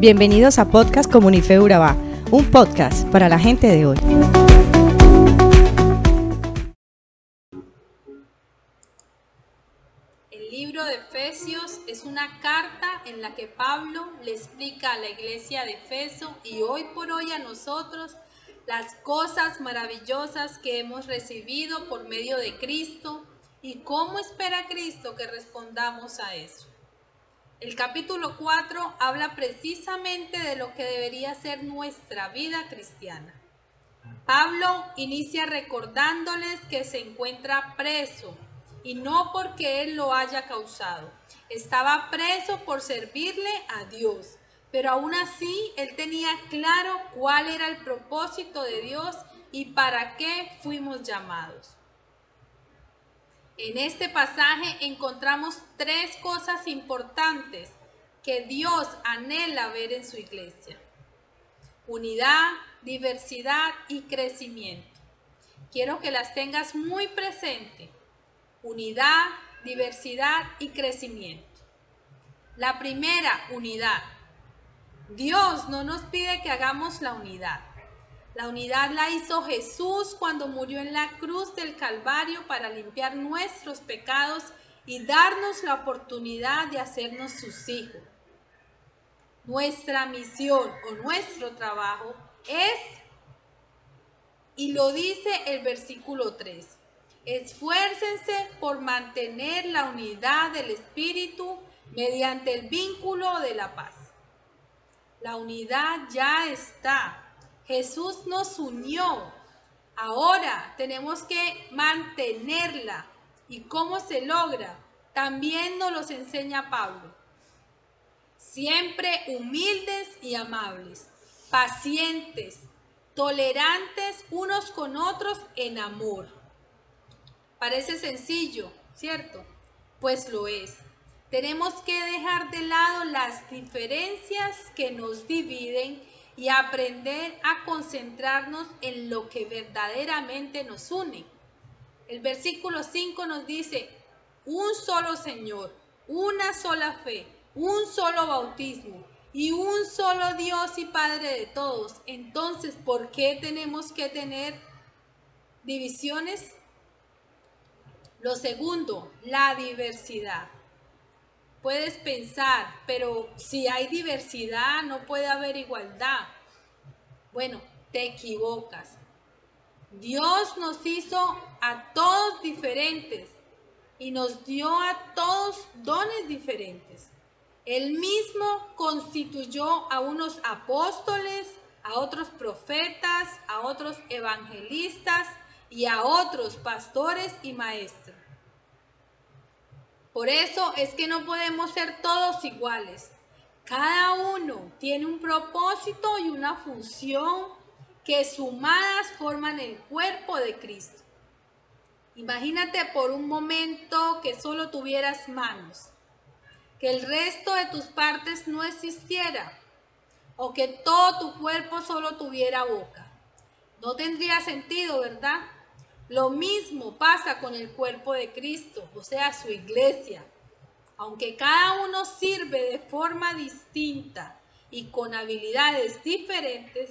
Bienvenidos a Podcast Comunife Urabá, un podcast para la gente de hoy. El libro de Efesios es una carta en la que Pablo le explica a la iglesia de Efeso y hoy por hoy a nosotros las cosas maravillosas que hemos recibido por medio de Cristo y cómo espera Cristo que respondamos a eso. El capítulo 4 habla precisamente de lo que debería ser nuestra vida cristiana. Pablo inicia recordándoles que se encuentra preso y no porque él lo haya causado. Estaba preso por servirle a Dios, pero aún así él tenía claro cuál era el propósito de Dios y para qué fuimos llamados. En este pasaje encontramos tres cosas importantes que Dios anhela ver en su iglesia. Unidad, diversidad y crecimiento. Quiero que las tengas muy presente. Unidad, diversidad y crecimiento. La primera, unidad. Dios no nos pide que hagamos la unidad. La unidad la hizo Jesús cuando murió en la cruz del Calvario para limpiar nuestros pecados y darnos la oportunidad de hacernos sus hijos. Nuestra misión o nuestro trabajo es, y lo dice el versículo 3, esfuércense por mantener la unidad del Espíritu mediante el vínculo de la paz. La unidad ya está, Jesús nos unió. Ahora tenemos que mantenerla. ¿Y cómo se logra? También nos los enseña Pablo. Siempre humildes y amables, pacientes, tolerantes unos con otros en amor. Parece sencillo, ¿cierto? Pues lo es. Tenemos que dejar de lado las diferencias que nos dividen y aprender a concentrarnos en lo que verdaderamente nos une. El versículo 5 nos dice, un solo Señor, una sola fe, un solo bautismo y un solo Dios y Padre de todos. Entonces, ¿por qué tenemos que tener divisiones? Lo segundo, la diversidad. Puedes pensar, pero si hay diversidad no puede haber igualdad. Bueno, te equivocas. Dios nos hizo a todos diferentes y nos dio a todos dones diferentes. Él mismo constituyó a unos apóstoles, a otros profetas, a otros evangelistas y a otros pastores y maestros. Por eso es que no podemos ser todos iguales. Cada uno tiene un propósito y una función que sumadas forman el cuerpo de Cristo. Imagínate por un momento que solo tuvieras manos, que el resto de tus partes no existiera o que todo tu cuerpo solo tuviera boca. No tendría sentido, ¿verdad? Lo mismo pasa con el cuerpo de Cristo, o sea, su iglesia. Aunque cada uno sirve de forma distinta y con habilidades diferentes,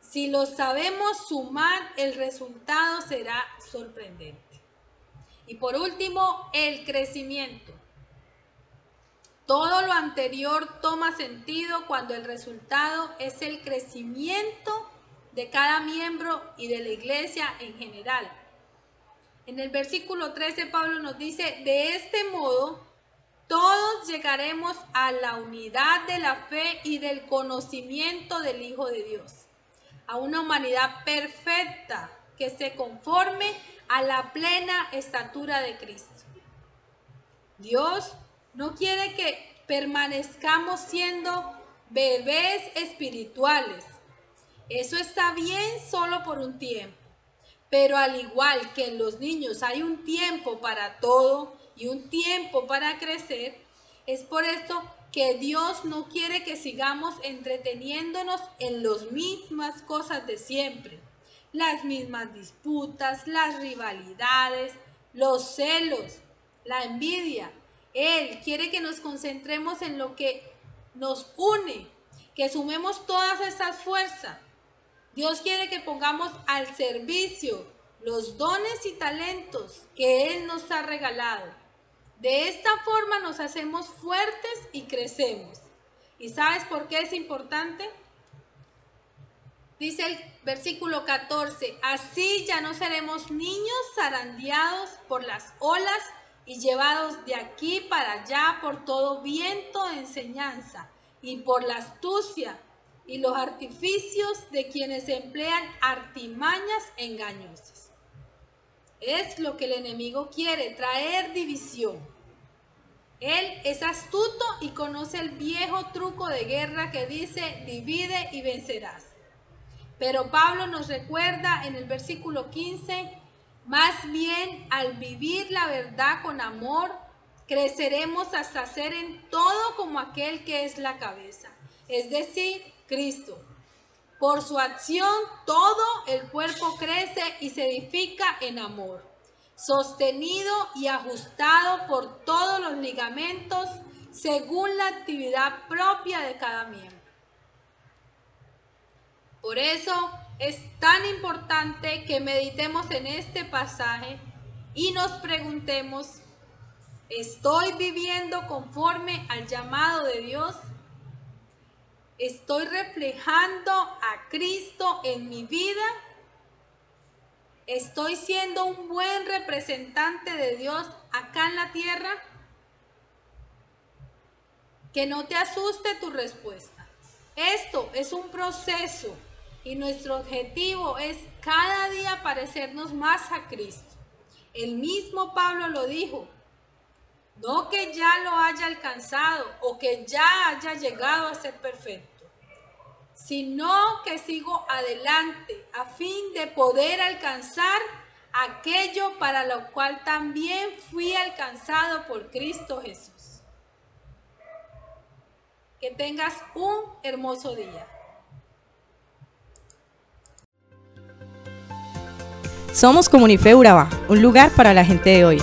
si lo sabemos sumar, el resultado será sorprendente. Y por último, el crecimiento. Todo lo anterior toma sentido cuando el resultado es el crecimiento de cada miembro y de la iglesia en general. En el versículo 13 Pablo nos dice, de este modo todos llegaremos a la unidad de la fe y del conocimiento del Hijo de Dios, a una humanidad perfecta que se conforme a la plena estatura de Cristo. Dios no quiere que permanezcamos siendo bebés espirituales, eso está bien solo por un tiempo. Pero al igual que en los niños hay un tiempo para todo y un tiempo para crecer, es por esto que Dios no quiere que sigamos entreteniéndonos en las mismas cosas de siempre. Las mismas disputas, las rivalidades, los celos, la envidia. Él quiere que nos concentremos en lo que nos une que sumemos todas estas fuerzas. Dios quiere que pongamos al servicio los dones y talentos que Él nos ha regalado. De esta forma nos hacemos fuertes y crecemos. ¿Y sabes por qué es importante? Dice el versículo 14, así ya no seremos niños zarandeados por las olas y llevados de aquí para allá por todo viento de enseñanza y por la astucia y los artificios de quienes emplean artimañas engañosas. Es lo que el enemigo quiere, traer división. Él es astuto y conoce el viejo truco de guerra que dice divide y vencerás. Pero Pablo nos recuerda en el versículo 15, más bien al vivir la verdad con amor, creceremos hasta ser en todo como aquel que es la cabeza, es decir, Cristo. Por su acción todo el cuerpo crece y se edifica en amor, sostenido y ajustado por todos los ligamentos según la actividad propia de cada miembro. Por eso es tan importante que meditemos en este pasaje y nos preguntemos, ¿estoy viviendo conforme al llamado de Dios? ¿Estoy reflejando a Cristo en mi vida? ¿Estoy siendo un buen representante de Dios acá en la tierra? Que no te asuste tu respuesta. Esto es un proceso y nuestro objetivo es cada día parecernos más a Cristo. El mismo Pablo lo dijo, no que ya lo haya alcanzado o que ya haya llegado a ser perfecto, sino que sigo adelante a fin de poder alcanzar aquello para lo cual también fui alcanzado por Cristo Jesús. Que tengas un hermoso día. Somos Comunife Urabá, un lugar para la gente de hoy.